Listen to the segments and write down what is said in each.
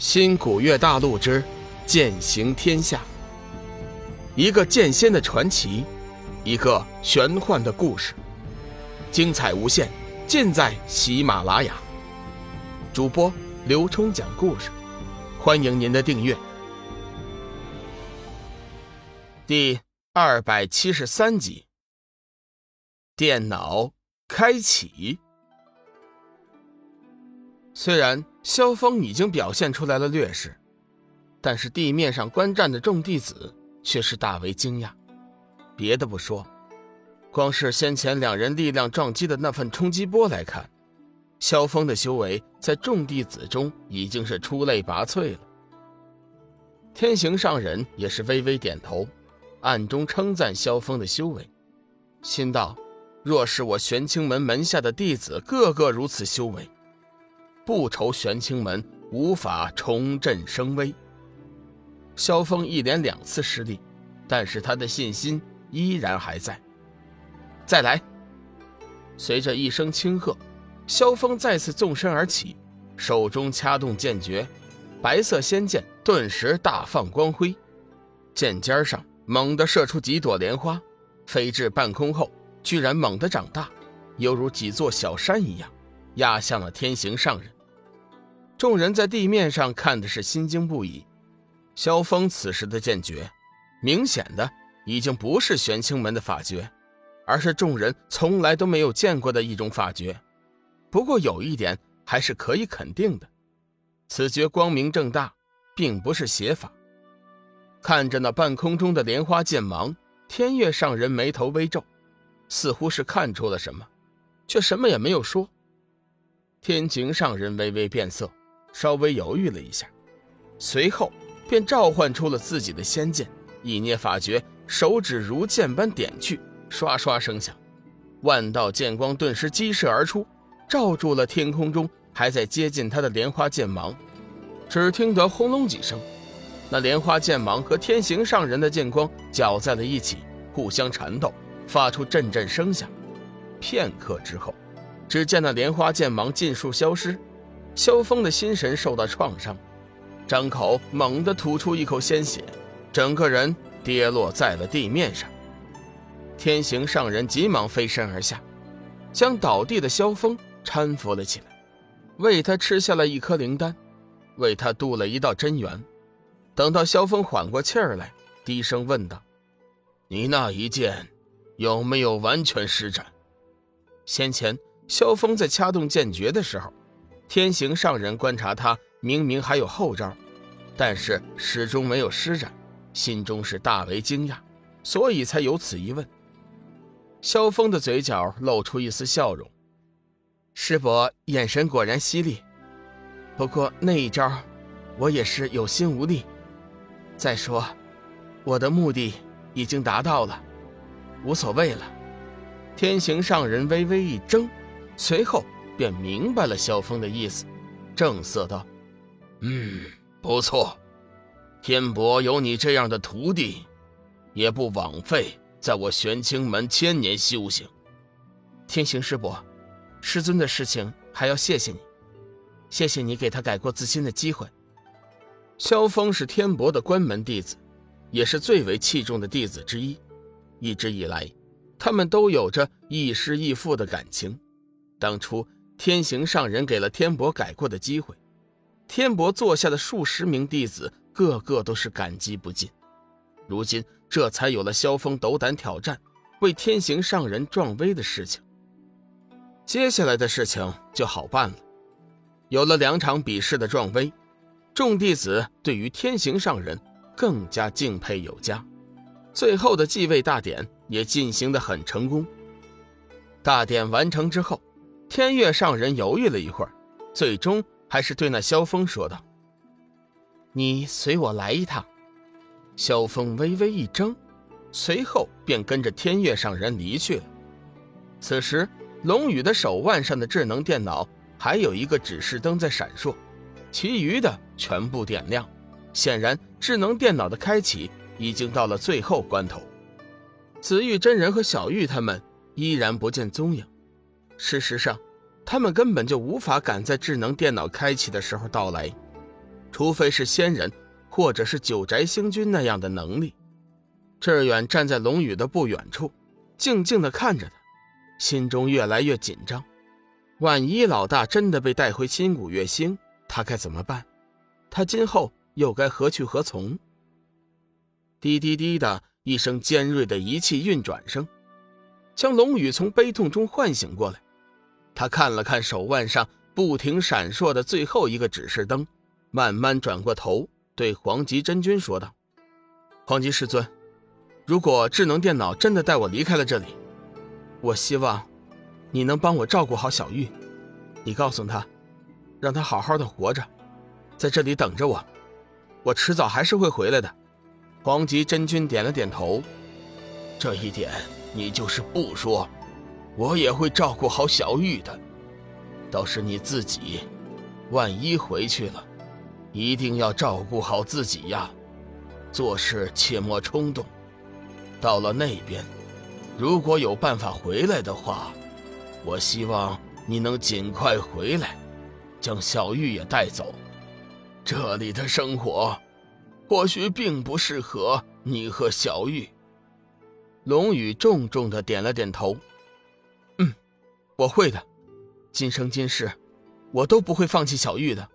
新古月大陆之剑行天下，一个剑仙的传奇，一个玄幻的故事，精彩无限，尽在喜马拉雅。主播刘冲讲故事，欢迎您的订阅。第二百七十三集，电脑开启。虽然萧峰已经表现出来了劣势，但是地面上观战的众弟子却是大为惊讶。别的不说，光是先前两人力量撞击的那份冲击波来看，萧峰的修为在众弟子中已经是出类拔萃了。天行上人也是微微点头，暗中称赞萧峰的修为，心道：若是我玄清门门下的弟子个个如此修为。不愁玄清门无法重振声威。萧峰一连两次失利，但是他的信心依然还在。再来！随着一声轻喝，萧峰再次纵身而起，手中掐动剑诀，白色仙剑顿时大放光辉，剑尖上猛地射出几朵莲花，飞至半空后，居然猛地长大，犹如几座小山一样，压向了天行上人。众人在地面上看的是心惊不已。萧峰此时的剑诀，明显的已经不是玄清门的法诀，而是众人从来都没有见过的一种法诀。不过有一点还是可以肯定的，此诀光明正大，并不是邪法。看着那半空中的莲花剑芒，天月上人眉头微皱，似乎是看出了什么，却什么也没有说。天晴上人微微变色。稍微犹豫了一下，随后便召唤出了自己的仙剑，一捏法诀，手指如剑般点去，刷刷声响，万道剑光顿时激射而出，罩住了天空中还在接近他的莲花剑芒。只听得轰隆几声，那莲花剑芒和天行上人的剑光搅在了一起，互相缠斗，发出阵阵声响。片刻之后，只见那莲花剑芒尽数消失。萧峰的心神受到创伤，张口猛地吐出一口鲜血，整个人跌落在了地面上。天行上人急忙飞身而下，将倒地的萧峰搀扶了起来，为他吃下了一颗灵丹，为他渡了一道真元。等到萧峰缓过气儿来，低声问道：“你那一剑有没有完全施展？”先前萧峰在掐动剑诀的时候。天行上人观察他，明明还有后招，但是始终没有施展，心中是大为惊讶，所以才有此一问。萧峰的嘴角露出一丝笑容，师伯眼神果然犀利，不过那一招，我也是有心无力。再说，我的目的已经达到了，无所谓了。天行上人微微一怔，随后。便明白了萧峰的意思，正色道：“嗯，不错，天伯有你这样的徒弟，也不枉费在我玄清门千年修行。天行师伯，师尊的事情还要谢谢你，谢谢你给他改过自新的机会。”萧峰是天伯的关门弟子，也是最为器重的弟子之一，一直以来，他们都有着亦师亦父的感情。当初。天行上人给了天伯改过的机会，天伯座下的数十名弟子个个都是感激不尽。如今这才有了萧峰斗胆挑战，为天行上人壮威的事情。接下来的事情就好办了，有了两场比试的壮威，众弟子对于天行上人更加敬佩有加。最后的继位大典也进行的很成功。大典完成之后。天月上人犹豫了一会儿，最终还是对那萧峰说道：“你随我来一趟。”萧峰微微一怔，随后便跟着天月上人离去了。此时，龙宇的手腕上的智能电脑还有一个指示灯在闪烁，其余的全部点亮。显然，智能电脑的开启已经到了最后关头。紫玉真人和小玉他们依然不见踪影。事实上，他们根本就无法赶在智能电脑开启的时候到来。除非是仙人，或者是九宅星君那样的能力。志远站在龙宇的不远处，静静的看着他，心中越来越紧张。万一老大真的被带回新古月星，他该怎么办？他今后又该何去何从？滴滴滴的一声尖锐的仪器运转声，将龙宇从悲痛中唤醒过来。他看了看手腕上不停闪烁的最后一个指示灯，慢慢转过头，对黄极真君说道：“黄极师尊，如果智能电脑真的带我离开了这里，我希望你能帮我照顾好小玉。你告诉他，让他好好的活着，在这里等着我。我迟早还是会回来的。”黄极真君点了点头，这一点你就是不说，我也会照顾好小玉的。倒是你自己，万一回去了，一定要照顾好自己呀。做事切莫冲动。到了那边，如果有办法回来的话，我希望你能尽快回来，将小玉也带走。这里的生活。或许并不适合你和小玉。龙宇重重的点了点头。我会的。今生今世，我都不会放弃小玉的。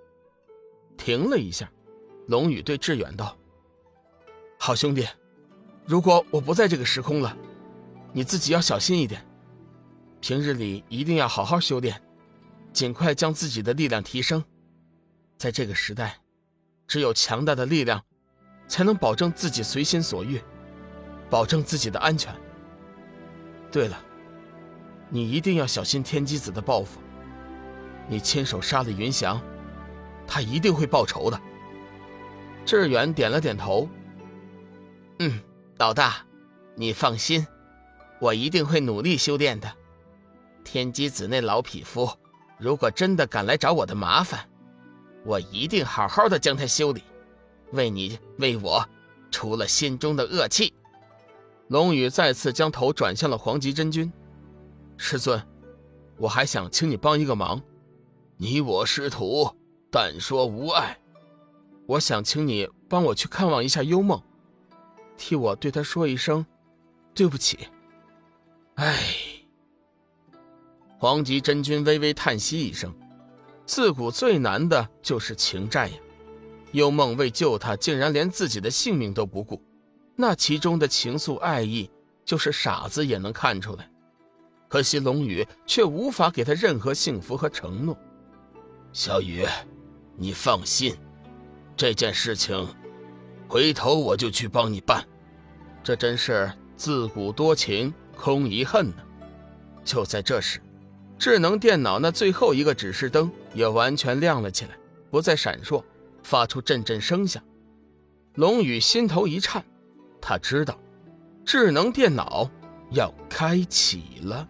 停了一下，龙宇对志远道：“好兄弟，如果我不在这个时空了，你自己要小心一点。平日里一定要好好修炼，尽快将自己的力量提升。在这个时代，只有强大的力量。”才能保证自己随心所欲，保证自己的安全。对了，你一定要小心天机子的报复。你亲手杀了云翔，他一定会报仇的。志远点了点头。嗯，老大，你放心，我一定会努力修炼的。天机子那老匹夫，如果真的敢来找我的麻烦，我一定好好的将他修理。为你为我，除了心中的恶气。龙宇再次将头转向了黄极真君，师尊，我还想请你帮一个忙。你我师徒，但说无碍。我想请你帮我去看望一下幽梦，替我对他说一声对不起。唉。黄极真君微微叹息一声，自古最难的就是情债呀。幽梦为救他，竟然连自己的性命都不顾，那其中的情愫爱意，就是傻子也能看出来。可惜龙宇却无法给他任何幸福和承诺。小雨，你放心，这件事情，回头我就去帮你办。这真是自古多情空遗恨呢。就在这时，智能电脑那最后一个指示灯也完全亮了起来，不再闪烁。发出阵阵声响，龙宇心头一颤，他知道，智能电脑要开启了。